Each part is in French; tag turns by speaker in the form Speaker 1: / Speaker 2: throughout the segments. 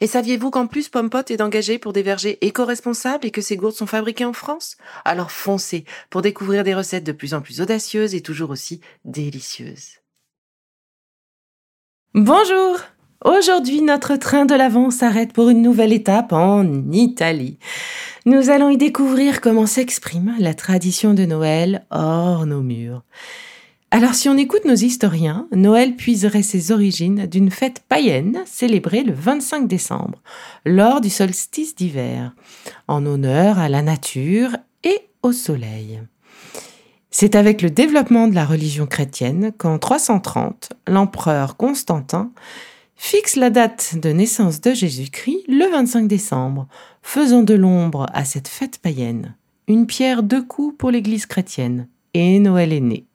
Speaker 1: Et saviez-vous qu'en plus Pompot est engagé pour des vergers éco-responsables et que ces gourdes sont fabriquées en France? Alors foncez pour découvrir des recettes de plus en plus audacieuses et toujours aussi délicieuses. Bonjour Aujourd'hui, notre train de l'avant s'arrête pour une nouvelle étape en Italie. Nous allons y découvrir comment s'exprime la tradition de Noël hors nos murs. Alors si on écoute nos historiens, Noël puiserait ses origines d'une fête païenne célébrée le 25 décembre, lors du solstice d'hiver, en honneur à la nature et au soleil. C'est avec le développement de la religion chrétienne qu'en 330, l'empereur Constantin fixe la date de naissance de Jésus-Christ le 25 décembre, faisant de l'ombre à cette fête païenne. Une pierre deux coups pour l'Église chrétienne. Et Noël est né.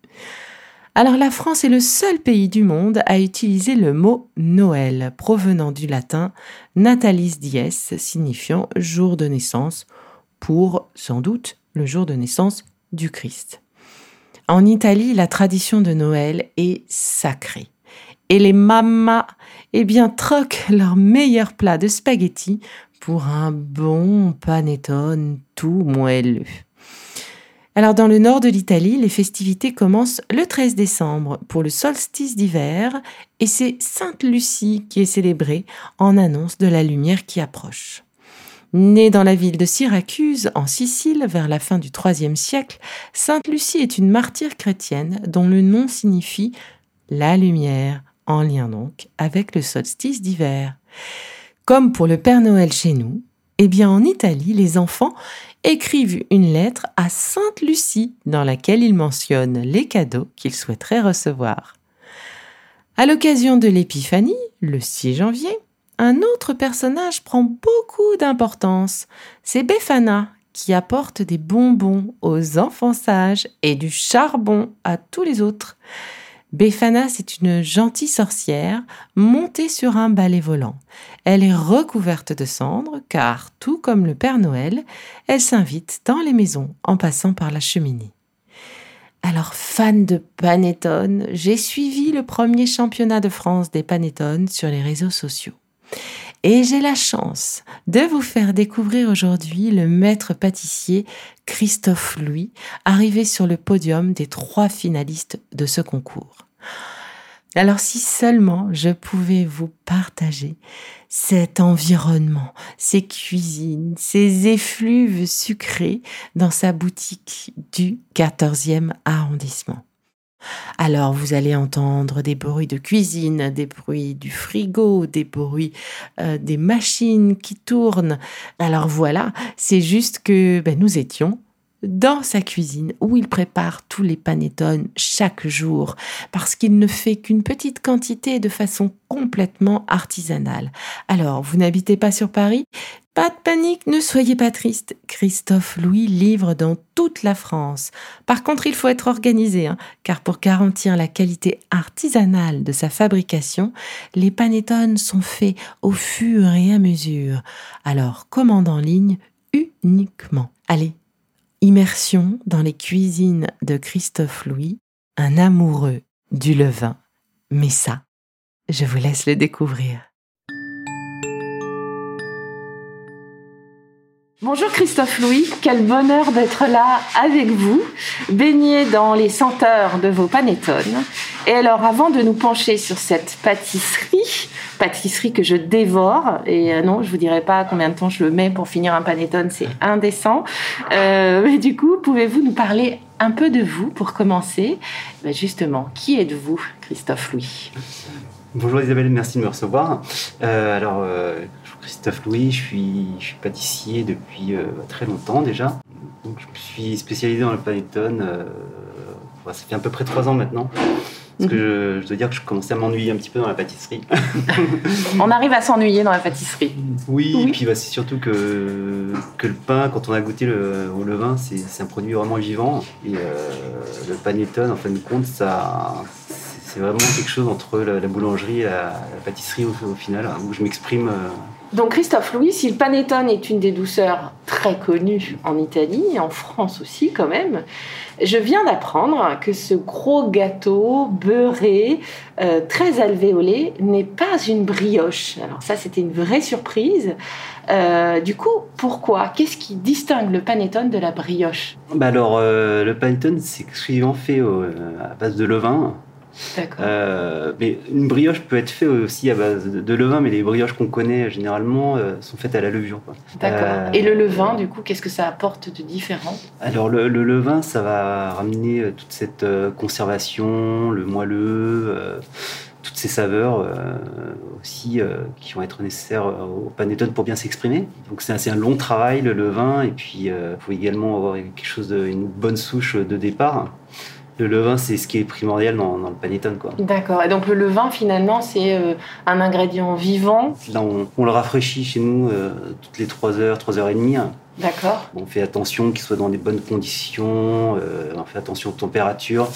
Speaker 1: Alors la France est le seul pays du monde à utiliser le mot Noël, provenant du latin natalis dies, signifiant jour de naissance, pour sans doute le jour de naissance du Christ. En Italie, la tradition de Noël est sacrée. Et les mamas, eh bien, troquent leur meilleur plat de spaghettis pour un bon panettone tout moelleux. Alors dans le nord de l'Italie, les festivités commencent le 13 décembre pour le solstice d'hiver et c'est Sainte Lucie qui est célébrée en annonce de la lumière qui approche. Née dans la ville de Syracuse, en Sicile, vers la fin du IIIe siècle, Sainte Lucie est une martyre chrétienne dont le nom signifie la lumière, en lien donc avec le solstice d'hiver. Comme pour le Père Noël chez nous, eh bien en Italie, les enfants écrivent une lettre à Sainte Lucie dans laquelle ils mentionnent les cadeaux qu'ils souhaiteraient recevoir. À l'occasion de l'Épiphanie, le 6 janvier, un autre personnage prend beaucoup d'importance. C'est Befana qui apporte des bonbons aux enfants sages et du charbon à tous les autres. Befana, c'est une gentille sorcière montée sur un balai volant. Elle est recouverte de cendres car, tout comme le Père Noël, elle s'invite dans les maisons en passant par la cheminée. Alors, fan de panettone, j'ai suivi le premier championnat de France des panettones sur les réseaux sociaux. Et j'ai la chance de vous faire découvrir aujourd'hui le maître pâtissier Christophe Louis, arrivé sur le podium des trois finalistes de ce concours. Alors si seulement je pouvais vous partager cet environnement, ces cuisines, ces effluves sucrés dans sa boutique du 14e arrondissement. Alors vous allez entendre des bruits de cuisine, des bruits du frigo, des bruits euh, des machines qui tournent. Alors voilà, c'est juste que ben, nous étions dans sa cuisine où il prépare tous les panettones chaque jour parce qu'il ne fait qu'une petite quantité de façon complètement artisanale. Alors, vous n'habitez pas sur Paris? Pas de panique, ne soyez pas triste. Christophe Louis livre dans toute la France. Par contre, il faut être organisé, hein, car pour garantir la qualité artisanale de sa fabrication, les panettones sont faits au fur et à mesure. Alors, commande en ligne uniquement. Allez, Immersion dans les cuisines de Christophe Louis, un amoureux du levain. Mais ça, je vous laisse le découvrir. Bonjour Christophe Louis, quel bonheur d'être là avec vous, baigné dans les senteurs de vos panettones. Et alors avant de nous pencher sur cette pâtisserie, pâtisserie que je dévore, et euh, non, je vous dirai pas combien de temps je le mets pour finir un panettone, c'est indécent. Euh, mais du coup, pouvez-vous nous parler un peu de vous pour commencer? Ben, justement, qui êtes-vous, Christophe Louis?
Speaker 2: Bonjour Isabelle, merci de me recevoir. Euh, alors, euh, Christophe Louis, je suis, je suis pâtissier depuis euh, très longtemps déjà. Donc, je me suis spécialisé dans le panettone, ça fait à peu près trois ans maintenant. Parce que je, dois dire que je commençais à m'ennuyer un petit peu dans la pâtisserie.
Speaker 1: on arrive à s'ennuyer dans la pâtisserie.
Speaker 2: Oui, et puis bah, c'est surtout que, que le pain, quand on a goûté le, au levain, c'est un produit vraiment vivant. Et le panettone, en fin de compte, ça, c'est vraiment quelque chose entre la, boulangerie et la, pâtisserie au, final, où je m'exprime. Euh.
Speaker 1: Donc Christophe Louis, si le panettone est une des douceurs très connues en Italie et en France aussi quand même, je viens d'apprendre que ce gros gâteau beurré, euh, très alvéolé, n'est pas une brioche. Alors ça, c'était une vraie surprise. Euh, du coup, pourquoi? Qu'est-ce qui distingue le panettone de la brioche?
Speaker 2: Bah Alors, le panettone, c'est exclusivement fait à base de levain. Euh, mais une brioche peut être faite aussi à base de, levain, mais les brioches qu'on connaît généralement euh, sont faites à la levure.
Speaker 1: D'accord. Euh, Et le levain, du coup, qu'est-ce que ça apporte de différent?
Speaker 2: Alors le, levain, ça va ramener toute cette conservation, le moelleux, toutes ces saveurs aussi qui vont être nécessaires au panettone pour bien s'exprimer. Donc c'est un long travail le levain, et puis il faut également avoir quelque chose de, une bonne souche de départ le levain, c'est ce qui est primordial dans, le panettone.
Speaker 1: D'accord. Et donc le levain, finalement, c'est euh, un ingrédient vivant?
Speaker 2: Là, on, le rafraîchit chez nous euh, toutes les 3 heures, 3 heures et demie.
Speaker 1: D'accord.
Speaker 2: On fait attention qu'il soit dans des bonnes conditions, euh, on fait attention aux températures.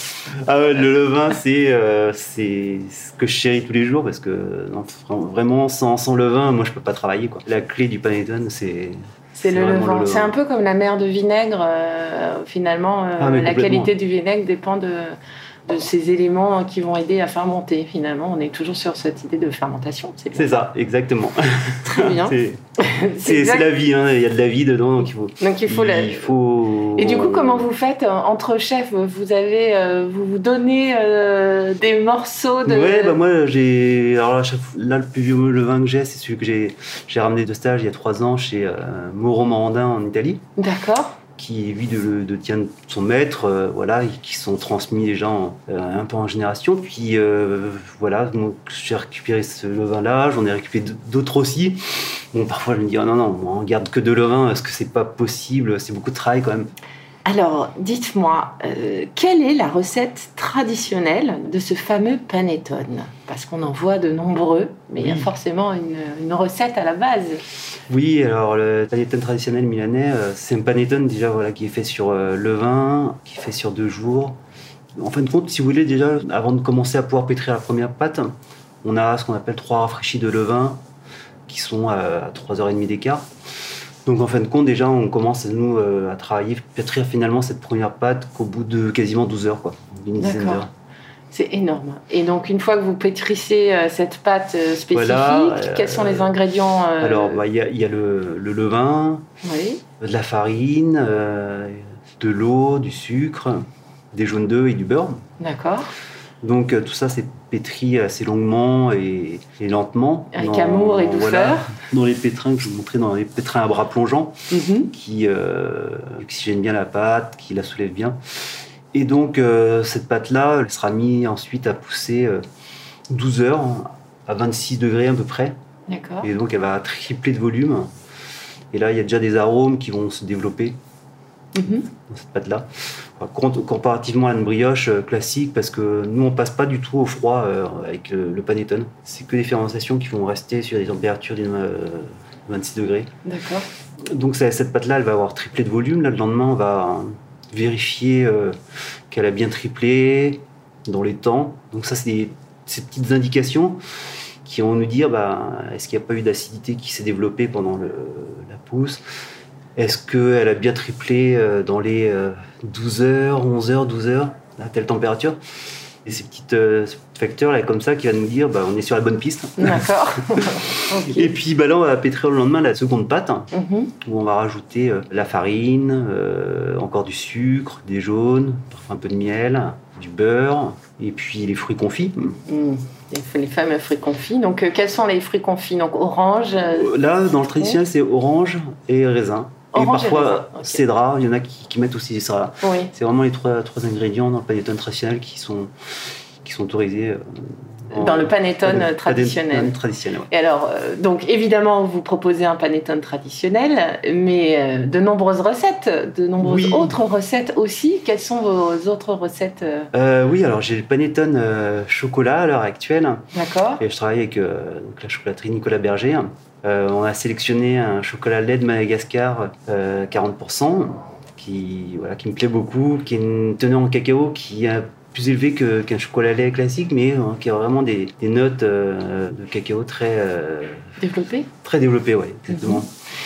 Speaker 2: Ah le levain, c'est c'est ce que je chéris tous les jours parce que vraiment, sans, sans levain, moi, je peux pas travailler. Quoi. La clé du panettone, c'est
Speaker 1: c'est le levain. C'est un peu comme la mer de vinaigre. Euh, finalement, euh, ah, la qualité du vinaigre dépend de, de ces éléments qui vont aider à fermenter. Finalement, on est toujours sur cette idée de fermentation.
Speaker 2: C'est ça, exactement.
Speaker 1: Très bien.
Speaker 2: c'est la vie, hein. il y a de la vie dedans, donc il faut.
Speaker 1: Donc il faut. Il faut... Et du coup, comment vous faites euh, entre chefs? Vous avez, euh, vous vous donnez euh, des morceaux de.
Speaker 2: Ouais, bah moi j'ai. Alors là, le plus vieux levain que j'ai, c'est celui que j'ai ramené de stage il y a trois ans chez Moro Morandin en Italie.
Speaker 1: D'accord
Speaker 2: qui lui de, de tient son maître, euh, voilà, qui sont transmis les gens euh, un peu en génération. Puis euh, voilà, j'ai récupéré ce levain-là, j'en ai récupéré d'autres aussi. Bon, parfois je me dis, oh non, non, on garde que deux levains, est-ce que c'est pas possible? C'est beaucoup de travail quand même.
Speaker 1: Alors, dites-moi, euh, quelle est la recette traditionnelle de ce fameux panettone? Parce qu'on en voit de nombreux, mais il y a forcément une, recette à la base.
Speaker 2: Oui, alors le panettone traditionnel milanais, euh, c'est un panettone déjà voilà, qui est fait sur euh, le vin, qui est fait sur deux jours. En fin de compte, si vous voulez, déjà, avant de commencer à pouvoir pétrir la première pâte, on a ce qu'on appelle trois rafraîchis de levain qui sont à 3h30 d'écart. Donc en fin de compte, déjà, on commence nous euh, à travailler, pétrir finalement cette première pâte qu'au bout de quasiment 12 heures, quoi, une dizaine d'heures.
Speaker 1: C'est énorme. Et donc, une fois que vous pétrissez euh, cette pâte euh, spécifique, quels sont les ingrédients
Speaker 2: Alors, bah, il y, a, le, levain, de la farine, de l'eau, du sucre, des jaunes d'œufs et du beurre.
Speaker 1: D'accord.
Speaker 2: Donc euh, tout ça, c'est pétri assez longuement et, lentement.
Speaker 1: Avec amour et douceur.
Speaker 2: dans les pétrins que je vous montrais, dans les pétrins à bras plongeants, mhm. qui euh, oxygènent bien la pâte, qui la soulèvent bien. Et donc euh, cette pâte-là, elle sera mise ensuite à pousser 12 heures à 26 degrés à peu près.
Speaker 1: D'accord.
Speaker 2: Et donc elle va tripler de volume. Et là, il y a déjà des arômes qui vont se développer mhm. dans cette pâte-là comparativement à une brioche euh, classique, parce que nous, on passe pas du tout au froid euh, avec le, panettone. C'est que des fermentations qui vont rester sur des températures de 26 degrés.
Speaker 1: D'accord.
Speaker 2: Donc cette pâte-là, elle va avoir triplé de volume. Là, le lendemain, on va vérifier euh, qu'elle a bien triplé dans les temps. Donc ça, c'est ces petites indications qui vont nous dire bah, est-ce qu'il n'y a pas eu d'acidité qui s'est développée pendant la pousse? Est-ce qu'elle a bien triplé euh, dans les 12 h 11 h 12 h à telle température? Et ces petites euh, facteurs là comme ça qui va nous dire bah, on est sur la bonne piste.
Speaker 1: D'accord.
Speaker 2: Et puis bah, là on va pétrir le lendemain la seconde pâte mhm. où on va rajouter euh, la farine, encore du sucre, des jaunes, parfois un peu de miel, du beurre et puis les fruits confits.
Speaker 1: Mhm. Les, fameux fruits confits. Donc quels sont les fruits confits? Donc orange.
Speaker 2: Là dans le traditionnel c'est orange et raisin. Et parfois
Speaker 1: raisin, ok.
Speaker 2: cédra. Il y en a qui, qui mettent aussi ça.
Speaker 1: Oui.
Speaker 2: C'est vraiment les trois, trois ingrédients dans le panettone traditionnel qui sont, qui sont autorisés. euh, en-
Speaker 1: Dans le panettone traditionnel.
Speaker 2: traditionnel, ouais.
Speaker 1: Et alors, euh, donc évidemment, vous proposez un panettone traditionnel, mais euh, de nombreuses recettes, de nombreuses
Speaker 2: Oui.
Speaker 1: autres recettes aussi. Quelles sont vos autres recettes
Speaker 2: oui, alors j'ai le panettone chocolat à l'heure actuelle.
Speaker 1: D'accord
Speaker 2: Et je travaille avec donc la chocolaterie Nicolas Berger. Euh, on a sélectionné un chocolat lait de Madagascar euh, 40%, qui, voilà, qui me plaît beaucoup, qui est une teneur en cacao qui est plus élevée qu'un chocolat lait classique, mais euh, qui a vraiment des, des notes euh, de cacao très, euh,
Speaker 1: Développé
Speaker 2: très développées. Exactement.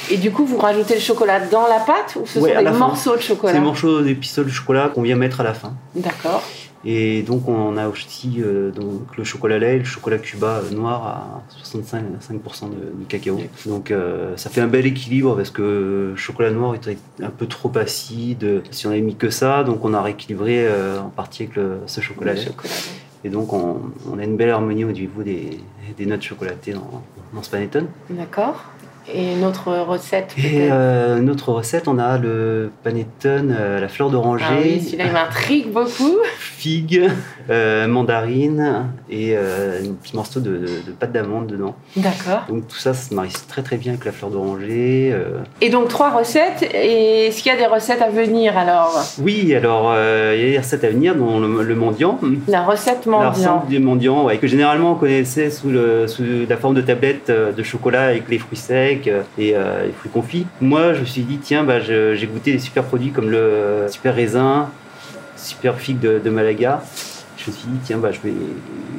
Speaker 1: Et du coup, vous rajoutez le chocolat dans la pâte ou ce
Speaker 2: Ouais,
Speaker 1: sont des morceaux de
Speaker 2: C'est
Speaker 1: chocolat
Speaker 2: des morceaux des pistolets de chocolat qu'on vient mettre à la fin.
Speaker 1: D'accord.
Speaker 2: Et donc on a aussi euh, donc, le chocolat lait le chocolat cuba euh, noir à 65, 5% de, de cacao. Donc euh, ça fait un bel équilibre parce que le chocolat noir était un peu trop acide si on avait mis que ça. Donc on a rééquilibré euh, en partie avec le, ce chocolat lait. Et donc on, on a une belle harmonie au niveau des, des notes chocolatées dans, dans ce panettone.
Speaker 1: D'accord. Et une autre recette
Speaker 2: Et
Speaker 1: peut-être
Speaker 2: euh, recette, on a le panettone à la fleur d'oranger.
Speaker 1: Ah oui, celui-là, il m'intrigue beaucoup.
Speaker 2: figue, euh, mandarine et euh, un petit morceau de, de- de pâte d'amande dedans.
Speaker 1: D'accord.
Speaker 2: Donc tout ça, ça se marie très très bien avec la fleur d'oranger. euh.
Speaker 1: Et donc, trois recettes. Et est-ce qu'il y a des recettes à venir alors?
Speaker 2: Oui, alors euh, il y a des recettes à venir, dont le, le mendiant.
Speaker 1: La recette
Speaker 2: La
Speaker 1: mendiant.
Speaker 2: recette du mendiant, ouais, que généralement on connaissait sous, le, sous la forme de tablette euh, de chocolat avec les fruits secs euh, et euh, les fruits confits. Moi, je me suis dit, tiens, bah, j'ai goûté des super produits comme le super raisin, super figue de, de Malaga. Je me suis dit, tiens, bah, je vais.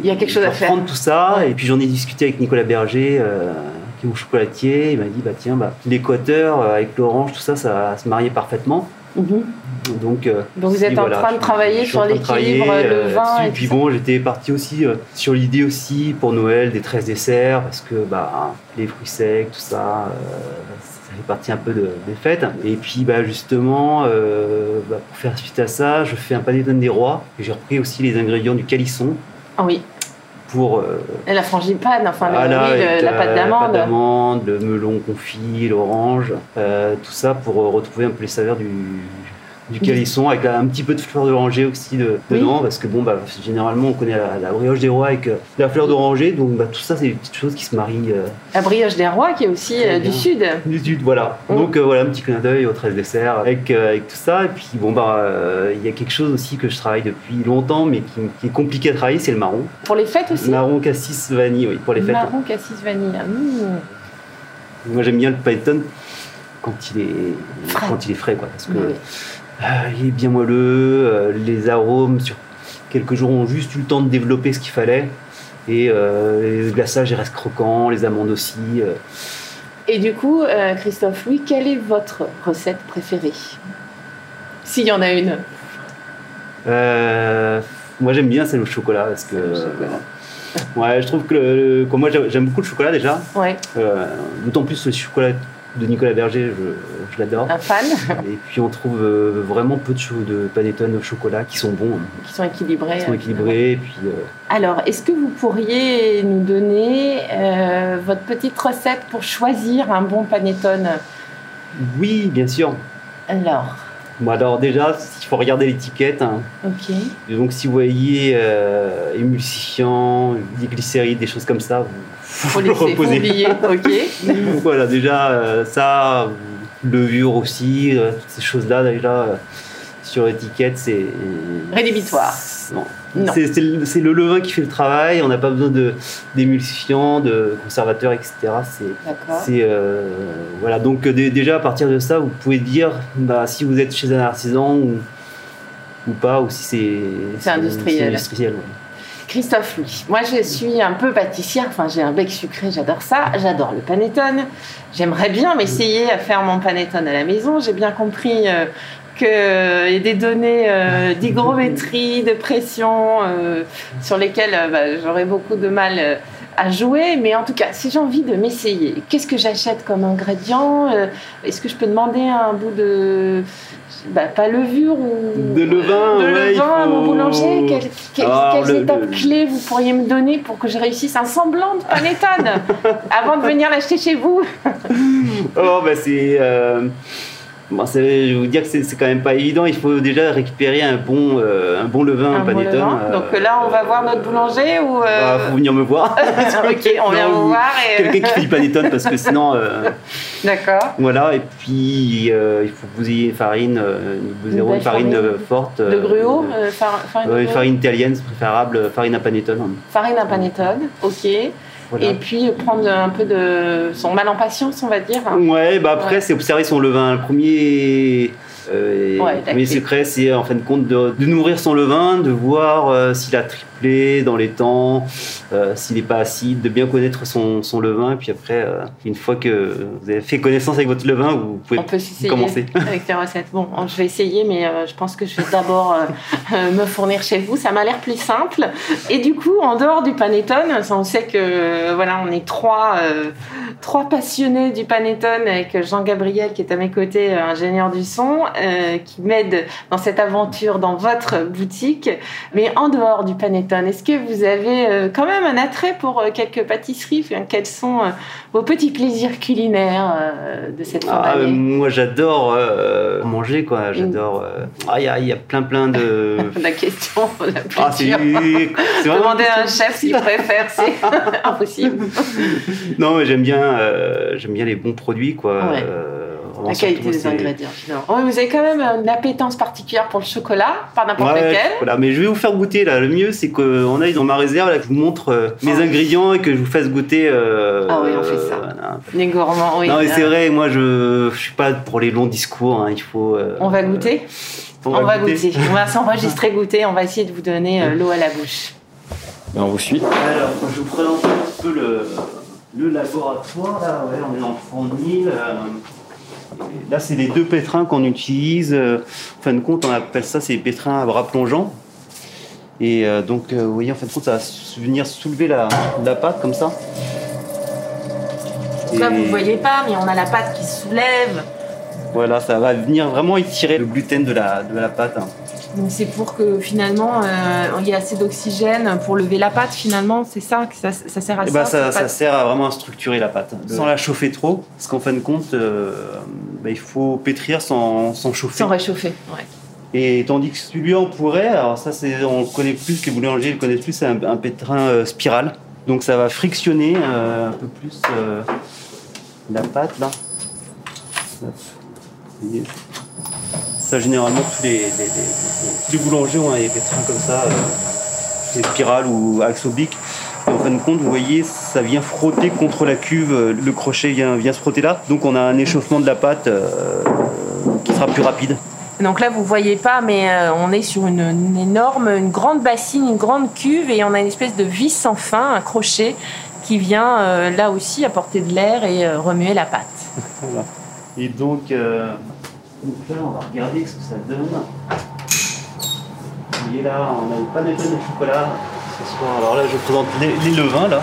Speaker 1: Il y a quelque chose
Speaker 2: je
Speaker 1: à
Speaker 2: vais
Speaker 1: faire.
Speaker 2: reprendre tout ça.
Speaker 1: Ouais.
Speaker 2: Et puis j'en ai discuté avec Nicolas Berger, euh, qui est mon chocolatier. Il m'a dit, bah, tiens, bah, l'équateur euh, avec l'orange, tout ça, ça se mariait parfaitement.
Speaker 1: Mhm.
Speaker 2: Donc, euh,
Speaker 1: Donc, vous êtes en
Speaker 2: voilà,
Speaker 1: train de travailler sur
Speaker 2: de
Speaker 1: l'équilibre,
Speaker 2: euh,
Speaker 1: vin
Speaker 2: là-dessus.
Speaker 1: et
Speaker 2: Et puis bon, j'étais parti aussi euh, sur l'idée aussi pour Noël des 13 desserts parce que bah, les fruits secs, tout ça, euh, ça fait partie un peu de- des fêtes. Et puis bah, justement, bah, pour faire suite à ça, je fais un panettone des rois et j'ai repris aussi les ingrédients du calisson
Speaker 1: Ah oui.
Speaker 2: Pour euh,
Speaker 1: Et la frangipane, enfin,
Speaker 2: voilà,
Speaker 1: oui, le-
Speaker 2: avec,
Speaker 1: la pâte d'amande.
Speaker 2: d'amande, le melon confit, l'orange, euh, tout ça pour euh, retrouver un peu les saveurs du, du calisson avec un petit peu de fleur d'oranger aussi de-
Speaker 1: Oui.
Speaker 2: dedans parce que bon bah généralement on connaît la, la brioche des rois avec euh, la fleur d'oranger donc bah, tout ça c'est des petites choses qui se marient euh,
Speaker 1: La brioche des rois qui est aussi euh, du sud.
Speaker 2: du sud voilà
Speaker 1: Mm.
Speaker 2: donc voilà un petit clin d'œil au 13 dessert avec, avec tout ça et puis bon bah il y a quelque chose aussi que je travaille depuis longtemps mais qui, qui est compliqué à travailler c'est le marron
Speaker 1: Pour les fêtes aussi
Speaker 2: marron cassis vanille oui pour les fêtes
Speaker 1: Marron cassis vanille. Mmh.
Speaker 2: Moi j'aime bien le panettone quand il est
Speaker 1: Frais.
Speaker 2: quand il est frais quoi parce que
Speaker 1: Oui.
Speaker 2: Euh, il est bien moelleux, euh, les arômes sur quelques jours ont juste eu le temps de développer ce qu'il fallait et euh, le glaçage il reste croquant, les amandes aussi.
Speaker 1: Et du coup, Christophe Louis, quelle est votre recette préférée S'il y en a une?
Speaker 2: Euh, moi j'aime bien celle au chocolat parce que
Speaker 1: chocolat.
Speaker 2: ouais je trouve que, le- que moi j'aime j'aime beaucoup le chocolat déjà,
Speaker 1: Ouais,
Speaker 2: Euh, d'autant plus le chocolat de Nicolas Berger, je, je l'adore.
Speaker 1: un fan,
Speaker 2: Et puis on trouve euh, vraiment peu de, cho- de panettone au chocolat qui sont bons, hein,
Speaker 1: qui sont équilibrés.
Speaker 2: qui sont équilibrés. Et puis, euh,
Speaker 1: Alors, est-ce que vous pourriez nous donner euh, votre petite recette pour choisir un bon panettone?
Speaker 2: Oui, bien sûr.
Speaker 1: Alors,
Speaker 2: Bon, alors déjà, il faut regarder l'étiquette. hein. donc si vous voyez euh, émulsifiant, des glycérides, des choses comme ça, vous
Speaker 1: Faut
Speaker 2: faut le
Speaker 1: laisser, faut
Speaker 2: reposer.
Speaker 1: oublier,
Speaker 2: voilà, déjà euh, ça, levure aussi, euh, toutes ces choses-là déjà euh, sur l'étiquette, c'est
Speaker 1: Rédhibitoire.
Speaker 2: C'est, le, levain qui fait le travail. On n'a pas besoin de d'émulsifiants, de conservateurs, etc. C'est euh, voilà donc dé- déjà à partir de ça vous pouvez dire bah, si vous êtes chez un artisan ou, ou pas ou si c'est
Speaker 1: industriel.
Speaker 2: industriel, ouais.
Speaker 1: Christophe Louis. Moi, je suis un peu pâtissière. Enfin, j'ai un bec sucré, j'adore ça. J'adore le panettone. J'aimerais bien m'essayer à faire mon panettone à la maison. J'ai bien compris euh, qu'il y a des données euh, d'hygrométrie, de pression, euh, sur lesquelles euh, bah, j'aurais beaucoup de mal euh, à jouer. Mais en tout cas, si j'ai envie de m'essayer, qu'est-ce que j'achète comme ingrédient Euh, Est-ce que je peux demander un bout de... bah, pas levure ou...
Speaker 2: De levain,
Speaker 1: de
Speaker 2: ouais,
Speaker 1: levain à mon boulanger? Quelles, quelles-
Speaker 2: Alors,
Speaker 1: quelles
Speaker 2: le-
Speaker 1: étapes
Speaker 2: le-
Speaker 1: clés vous pourriez me donner pour que je réussisse un semblant de panettone avant de venir l'acheter chez vous?
Speaker 2: Oh bah c'est euh, Bon, je vais vous dire que c'est quand même pas évident. Il faut déjà récupérer un bon, euh, un bon levain, un,
Speaker 1: bon
Speaker 2: panettone.
Speaker 1: levain. Donc là, on va voir notre boulanger ou.
Speaker 2: Il
Speaker 1: Euh...
Speaker 2: faut venir me voir.
Speaker 1: ok, on vient vous
Speaker 2: ou
Speaker 1: voir et.
Speaker 2: Quelqu'un qui fait du panettone parce que sinon. euh,
Speaker 1: D'accord.
Speaker 2: voilà, et puis euh, il faut que vous ayez farine, euh, vous
Speaker 1: Une
Speaker 2: farine
Speaker 1: farine.
Speaker 2: euh, forte.
Speaker 1: De
Speaker 2: euh,
Speaker 1: gruau,
Speaker 2: euh,
Speaker 1: euh, far- farine,
Speaker 2: farine italienne, c'est préférable, euh, farine à panettone.
Speaker 1: Farine à panettone, ok.
Speaker 2: Voilà.
Speaker 1: Et puis prendre un peu de son mal en patience, on va dire.
Speaker 2: Ouais, bah après,
Speaker 1: Ouais.
Speaker 2: c'est observer son levain. Le premier, euh,
Speaker 1: Ouais,
Speaker 2: le
Speaker 1: la
Speaker 2: premier
Speaker 1: clé.
Speaker 2: secret, c'est en fin de compte de, de nourrir son levain, de voir euh, s'il a triplé dans les temps, euh, s'il n'est pas acide, de bien connaître son, son levain. Et puis après, euh, une fois que vous avez fait connaissance avec votre levain, vous pouvez
Speaker 1: On peut
Speaker 2: commencer.
Speaker 1: avec tes recettes. Bon, je vais essayer, mais euh, je pense que je vais d'abord euh, euh, me fournir chez vous. Ça m'a l'air plus simple. Et du coup, en dehors du panettone, on sait que euh, voilà, on est trois, euh, trois passionnés du panettone avec Jean-Gabriel qui est à mes côtés, euh, ingénieur du son, euh, qui m'aide dans cette aventure dans votre boutique. Mais en dehors du panettone, est-ce que vous avez euh, quand même un attrait pour euh, quelques pâtisseries? Quels sont vos petits plaisirs culinaires de cette fin
Speaker 2: Ah, moi j'adore manger quoi, j'adore. euh, Ah il y a, y a plein plein de.
Speaker 1: La question la
Speaker 2: Ah c'est
Speaker 1: Demander à un chef s'il préfère, c'est impossible.
Speaker 2: Non mais j'aime bien euh, j'aime bien les bons produits quoi.
Speaker 1: Ouais.
Speaker 2: euh,
Speaker 1: La qualité des ingrédients, finalement. Oui, vous avez quand même une appétence particulière pour le chocolat, pas n'importe
Speaker 2: Ouais,
Speaker 1: lequel.
Speaker 2: voilà, mais je vais vous faire goûter là. Le mieux, c'est qu'on aille dans ma réserve, là, que je vous montre euh, mes
Speaker 1: Ah.
Speaker 2: ingrédients et que je vous fasse goûter. euh,
Speaker 1: Ah oui, on fait ça.
Speaker 2: voilà.
Speaker 1: Les gourmands, oui.
Speaker 2: non, mais c'est
Speaker 1: Euh,
Speaker 2: vrai, moi, je, je suis pas pour les longs discours. hein, il faut. euh,
Speaker 1: On va goûter
Speaker 2: on
Speaker 1: On va goûter. On va s'enregistrer goûter. On va essayer de vous donner euh, l'eau à la bouche.
Speaker 3: Ben, on vous suit.
Speaker 2: Alors, je vous présente un petit peu le, le laboratoire. Là, ouais, on est en fournil. euh, là, c'est les deux pétrins qu'on utilise. euh, en fin de compte, on appelle ça c'est les pétrins à bras plongeants. Et euh, donc, vous voyez, en fin de compte, ça va venir soulever la, la pâte comme ça.
Speaker 1: Là, vous ne voyez pas, mais on a la pâte qui se soulève.
Speaker 2: Voilà, ça va venir vraiment étirer le gluten de la, de la pâte. hein.
Speaker 1: Donc c'est pour que finalement, euh, il y ait assez d'oxygène pour lever la pâte, finalement. C'est ça que ça, ça sert à
Speaker 2: Et
Speaker 1: ça
Speaker 2: bah, ça, sert à vraiment à structurer la pâte. Sans la chauffer trop, parce qu'en fin de compte, euh, bah, il faut pétrir sans, sans chauffer.
Speaker 1: Sans réchauffer. Ouais.
Speaker 2: Et tandis que celui-là, on pourrait, alors ça, c'est, on le connaît plus, les boulangers le connaissent plus, c'est un, un pétrin euh, spiral. Donc ça va frictionner euh, un peu plus euh, la pâte là. Hop. Vous voyez ça, généralement, tous les, les, les- les boulangers ont des pétrins comme ça, euh, des spirales ou axe oblique. Et en fin de compte, vous voyez, ça vient frotter contre la cuve, euh, le crochet vient, vient se frotter là. Donc on a un échauffement de la pâte euh, qui sera plus rapide.
Speaker 1: Donc là, vous voyez pas, mais euh, on est sur une, une énorme, une grande bassine, une grande cuve, et on a une espèce de vis sans fin, un crochet, qui vient euh, là aussi apporter de l'air et euh, remuer la pâte.
Speaker 2: Voilà. Et donc, euh, donc là, on va regarder ce que ça donne. Vous voyez là, on a une panettone de chocolat ce soir. Alors là, je vous présente les, les levains là.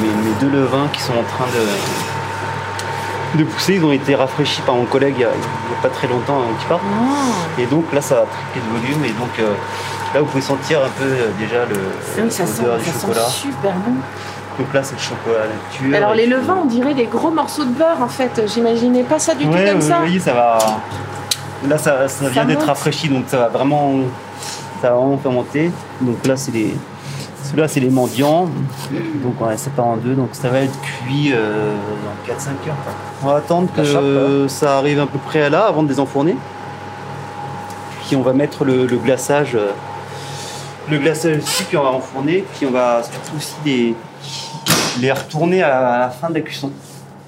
Speaker 2: Mes, mes deux levains qui sont en train de, de pousser. Ils ont été rafraîchis par mon collègue il n'y a, a pas très longtemps un petit part. Et donc là, ça va tripler de volume. Et donc euh, là, vous pouvez sentir un peu euh, déjà le
Speaker 1: Oui, ça sent,
Speaker 2: l'odeur du
Speaker 1: ça sent
Speaker 2: chocolat.
Speaker 1: super bon.
Speaker 2: Donc là, c'est le chocolat nature.
Speaker 1: Alors les levains, on dirait des gros morceaux de beurre en fait. J'imaginais pas ça du tout comme
Speaker 2: ouais,
Speaker 1: ça.
Speaker 2: Vous voyez, ça va. Là, ça, ça vient d'être rafraîchi, donc ça va vraiment, ça va vraiment fermenter. Donc là, c'est les, ceux-là, c'est les mendiants. Donc on les sépare en deux. Donc ça va être cuit euh, dans 4-5 heures. quoi. On va attendre que
Speaker 3: chape,
Speaker 2: ça arrive à peu près à là avant de les enfourner. Puis on va mettre le, le glaçage, euh, le glaçage dessus, puis on va enfourner. Puis on va surtout aussi les, les retourner à la fin de la cuisson.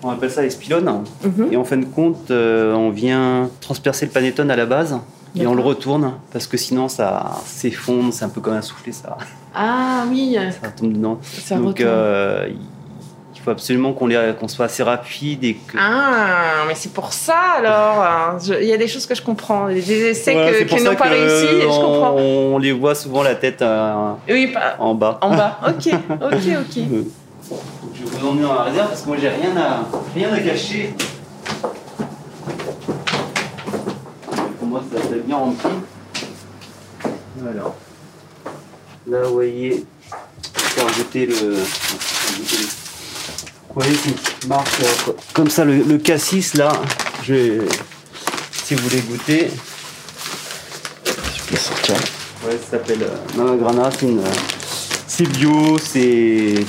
Speaker 2: On appelle ça les spilonnes.
Speaker 1: Mhm.
Speaker 2: Et en fin de compte, euh, on vient transpercer le panettone à la base et on le retourne parce que sinon ça s'effondre, c'est un peu comme un soufflé, ça,
Speaker 1: Ah oui,
Speaker 2: ça tombe dedans.
Speaker 1: ça
Speaker 2: Donc euh, faut absolument qu'on soit assez rapide et que.
Speaker 1: Ah, mais c'est pour ça alors. Je- Il y a des choses que je comprends. Des essais
Speaker 2: Voilà,
Speaker 1: que- qui n'ont pas réussi, je
Speaker 2: on,
Speaker 1: comprends.
Speaker 2: on les voit souvent la tête euh,
Speaker 1: Oui,
Speaker 2: en bas.
Speaker 1: en bas. Ok, ok, ok.
Speaker 2: Euh, Je vais vous emmener dans la réserve parce que moi j'ai rien à, rien à cacher. Pour moi ça va bien rempli. Alors. Là vous voyez, le. faire goûter le- Vous voyez c'est une petite marque euh, co- comme ça le, le cassis là. Je vais, si vous voulez goûter. Je peux sortir. Ouais, ça s'appelle euh, Mama Grana. C'est une, euh, c'est bio, c'est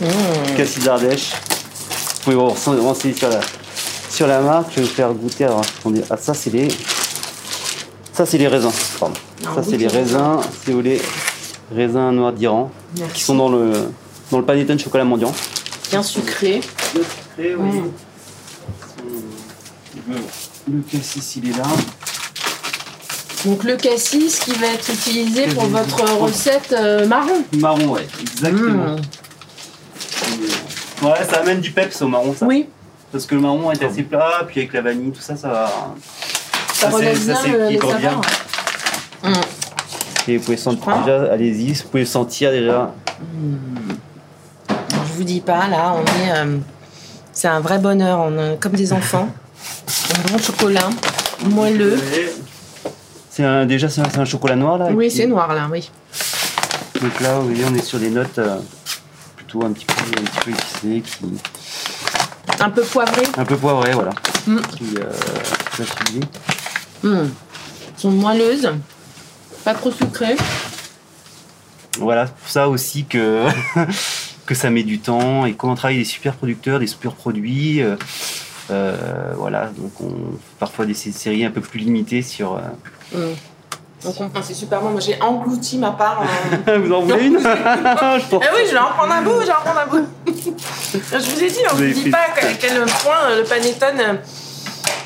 Speaker 4: Mmh.
Speaker 2: cassis d'Ardèche. Vous pouvez vous renseigner sur la, sur la marque. Je vais vous faire goûter. Alors, attendez. Ah, ça, c'est les. Ça, c'est les raisins. Pardon.
Speaker 1: Ah,
Speaker 2: ça, c'est les raisins, si vous voulez, raisins noirs d'Iran, qui sont dans le, dans le panettone chocolat mendiant.
Speaker 1: Bien sucré.
Speaker 2: Le,
Speaker 1: Mm.
Speaker 2: le cassis, il est là.
Speaker 1: Donc le cassis qui va être utilisé pour votre recette euh, marron.
Speaker 2: Marron, ouais, exactement.
Speaker 1: Mmh.
Speaker 2: Ouais, ça amène du peps au marron, ça.
Speaker 1: Oui,
Speaker 2: Parce que le marron est assez plat, puis avec la vanille, tout ça, ça va.
Speaker 1: ça
Speaker 2: Ça,
Speaker 1: relève
Speaker 2: c'est-
Speaker 1: bien
Speaker 2: ça,
Speaker 1: le- les
Speaker 2: bien.
Speaker 1: Mmh.
Speaker 2: Et vous pouvez sentir déjà, allez-y, vous pouvez sentir déjà.
Speaker 1: Je vous dis pas, là, on est. euh, c'est un vrai bonheur, on est comme des enfants. Un bon chocolat, moelleux.
Speaker 2: C'est un, déjà c'est un, c'est un chocolat noir là.
Speaker 1: Oui,
Speaker 2: puis-
Speaker 1: c'est noir là, oui.
Speaker 2: Donc là, vous voyez, on est sur des notes euh, plutôt un petit peu, un petit peu épicées, qui,
Speaker 1: Un peu poivré.
Speaker 2: un peu poivrées, voilà.
Speaker 1: Mm.
Speaker 2: Qui, euh.
Speaker 1: Elles sont moelleuses, pas trop sucrées.
Speaker 2: Voilà, c'est pour ça aussi que, que ça met du temps et qu'on travaille des super producteurs, des super produits. euh, euh, voilà, donc on parfois des sé- séries un peu plus limitées sur. euh,
Speaker 1: Mmh. Donc, on- c'est super bon. Moi, j'ai englouti ma part. en-
Speaker 2: Vous en voulez une.
Speaker 1: Eh oui, je vais en prendre un bout, je vais en prendre un bout. je vous ai dit, on ne dit pas à quel point le panettone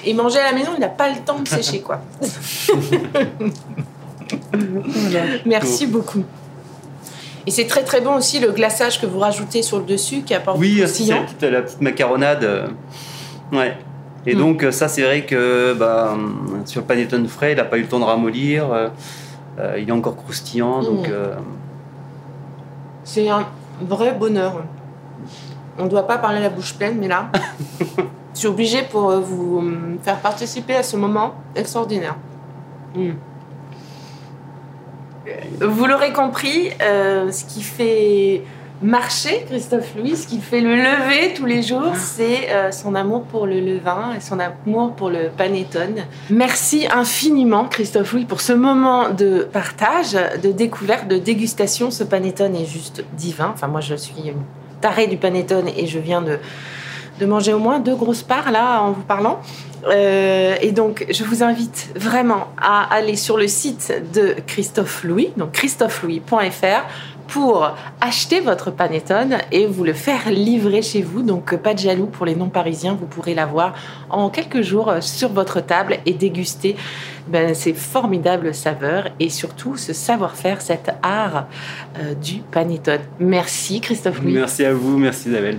Speaker 1: est mangé à la maison, il n'a pas le temps de sécher, quoi. Merci beaucoup. Et c'est très très bon aussi le glaçage que vous rajoutez sur le dessus qui apporte
Speaker 2: Oui,
Speaker 1: croustillant.
Speaker 2: la petite, la petite macaronade. euh, Ouais. Et
Speaker 1: Mm.
Speaker 2: donc, euh, ça, c'est vrai que bah, hum, sur le panettone frais, il n'a pas eu le temps de ramollir. euh, euh, il est encore croustillant. Donc,
Speaker 1: Mm.
Speaker 2: euh,
Speaker 1: C'est un vrai bonheur. On ne doit pas parler la bouche pleine, mais là, je suis obligée pour euh, vous euh, faire participer à ce moment extraordinaire. Mm. Vous l'aurez compris, euh, ce qui fait marcher Christophe Louis, ce qui fait le lever tous les jours, c'est euh, son amour pour le levain et son amour pour le panettone. Merci infiniment Christophe Louis pour ce moment de partage, de découverte, de dégustation. Ce panettone est juste divin. Enfin, moi, je suis tarée du panettone et je viens de, de manger au moins deux grosses parts là en vous parlant. Euh, et donc, je vous invite vraiment à aller sur le site de Christophe Louis, donc christophelouis.fr, pour acheter votre panettone et vous le faire livrer chez vous. Donc, pas de jaloux pour les non-parisiens, vous pourrez l'avoir en quelques jours sur votre table et déguster ben, ces formidables saveurs et surtout ce savoir-faire, cet art euh, du panettone. Merci Christophe Louis.
Speaker 2: Merci à vous, merci Isabelle.